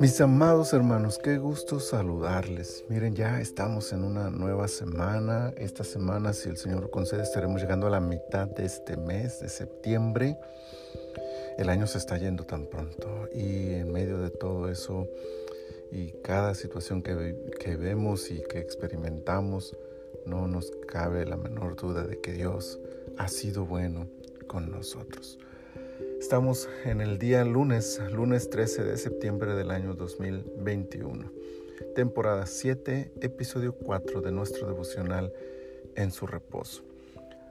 Mis amados hermanos, qué gusto saludarles. Miren, ya estamos en una nueva semana. Esta semana, si el Señor concede, estaremos llegando a la mitad de este mes de septiembre. El año se está yendo tan pronto y en medio de todo eso y cada situación que, que vemos y que experimentamos, no nos cabe la menor duda de que Dios ha sido bueno con nosotros. Estamos en el día lunes, lunes 13 de septiembre del año 2021, temporada 7, episodio 4 de nuestro devocional en su reposo.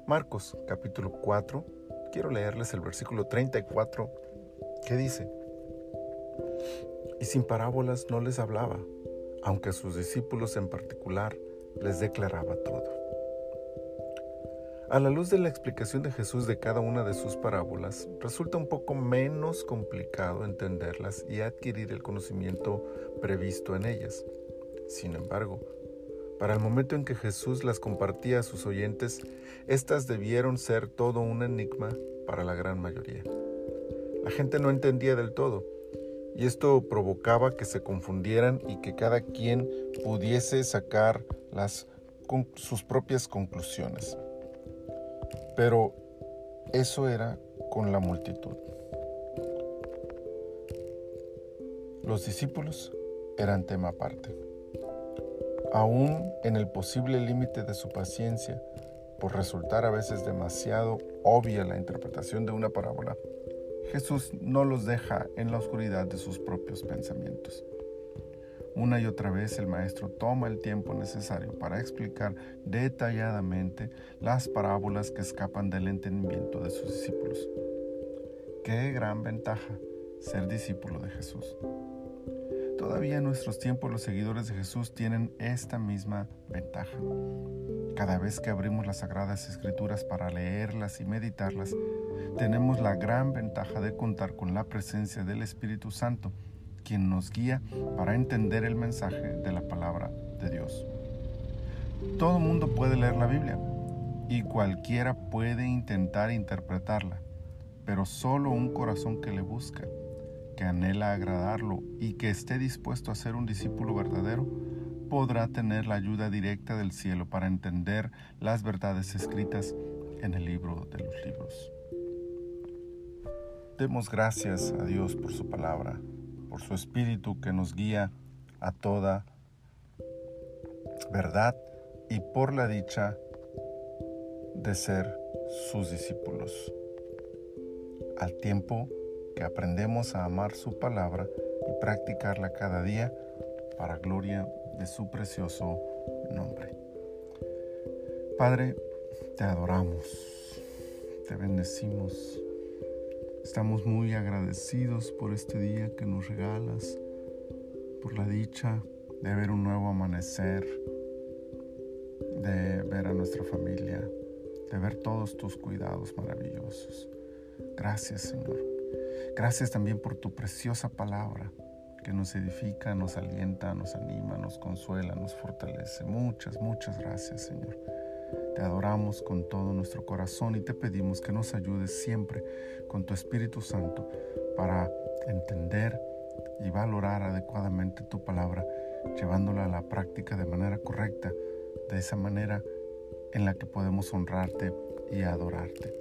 Marcos capítulo 4, quiero leerles el versículo 34 que dice, y sin parábolas no les hablaba, aunque a sus discípulos en particular les declaraba todo. A la luz de la explicación de Jesús de cada una de sus parábolas, resulta un poco menos complicado entenderlas y adquirir el conocimiento previsto en ellas. Sin embargo, para el momento en que Jesús las compartía a sus oyentes, éstas debieron ser todo un enigma para la gran mayoría. La gente no entendía del todo, y esto provocaba que se confundieran y que cada quien pudiese sacar sus propias conclusiones. Pero eso era con la multitud. Los discípulos eran tema aparte. Aún en el posible límite de su paciencia, por resultar a veces demasiado obvia la interpretación de una parábola, Jesús no los deja en la oscuridad de sus propios pensamientos. Una y otra vez el maestro toma el tiempo necesario para explicar detalladamente las parábolas que escapan del entendimiento de sus discípulos. Qué gran ventaja ser discípulo de Jesús. Todavía en nuestros tiempos los seguidores de Jesús tienen esta misma ventaja. Cada vez que abrimos las sagradas escrituras para leerlas y meditarlas, tenemos la gran ventaja de contar con la presencia del Espíritu Santo quien nos guía para entender el mensaje de la palabra de Dios. Todo mundo puede leer la Biblia y cualquiera puede intentar interpretarla, pero solo un corazón que le busca, que anhela agradarlo y que esté dispuesto a ser un discípulo verdadero, podrá tener la ayuda directa del cielo para entender las verdades escritas en el libro de los libros. Demos gracias a Dios por su palabra por su Espíritu que nos guía a toda verdad y por la dicha de ser sus discípulos. Al tiempo que aprendemos a amar su palabra y practicarla cada día para gloria de su precioso nombre. Padre, te adoramos, te bendecimos Estamos muy agradecidos por este día que nos regalas, por la dicha de ver un nuevo amanecer, de ver a nuestra familia, de ver todos tus cuidados maravillosos. Gracias Señor. Gracias también por tu preciosa palabra que nos edifica, nos alienta, nos anima, nos consuela, nos fortalece. Muchas, muchas gracias Señor. Te adoramos con todo nuestro corazón y te pedimos que nos ayudes siempre con tu Espíritu Santo para entender y valorar adecuadamente tu palabra, llevándola a la práctica de manera correcta, de esa manera en la que podemos honrarte y adorarte.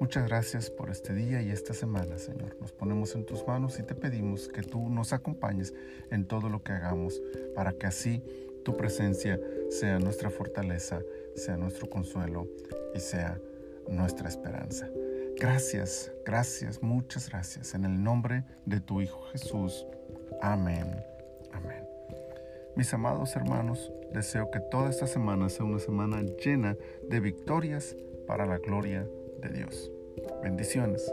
Muchas gracias por este día y esta semana, Señor. Nos ponemos en tus manos y te pedimos que tú nos acompañes en todo lo que hagamos para que así tu presencia sea nuestra fortaleza sea nuestro consuelo y sea nuestra esperanza. Gracias, gracias, muchas gracias. En el nombre de tu Hijo Jesús. Amén. Amén. Mis amados hermanos, deseo que toda esta semana sea una semana llena de victorias para la gloria de Dios. Bendiciones.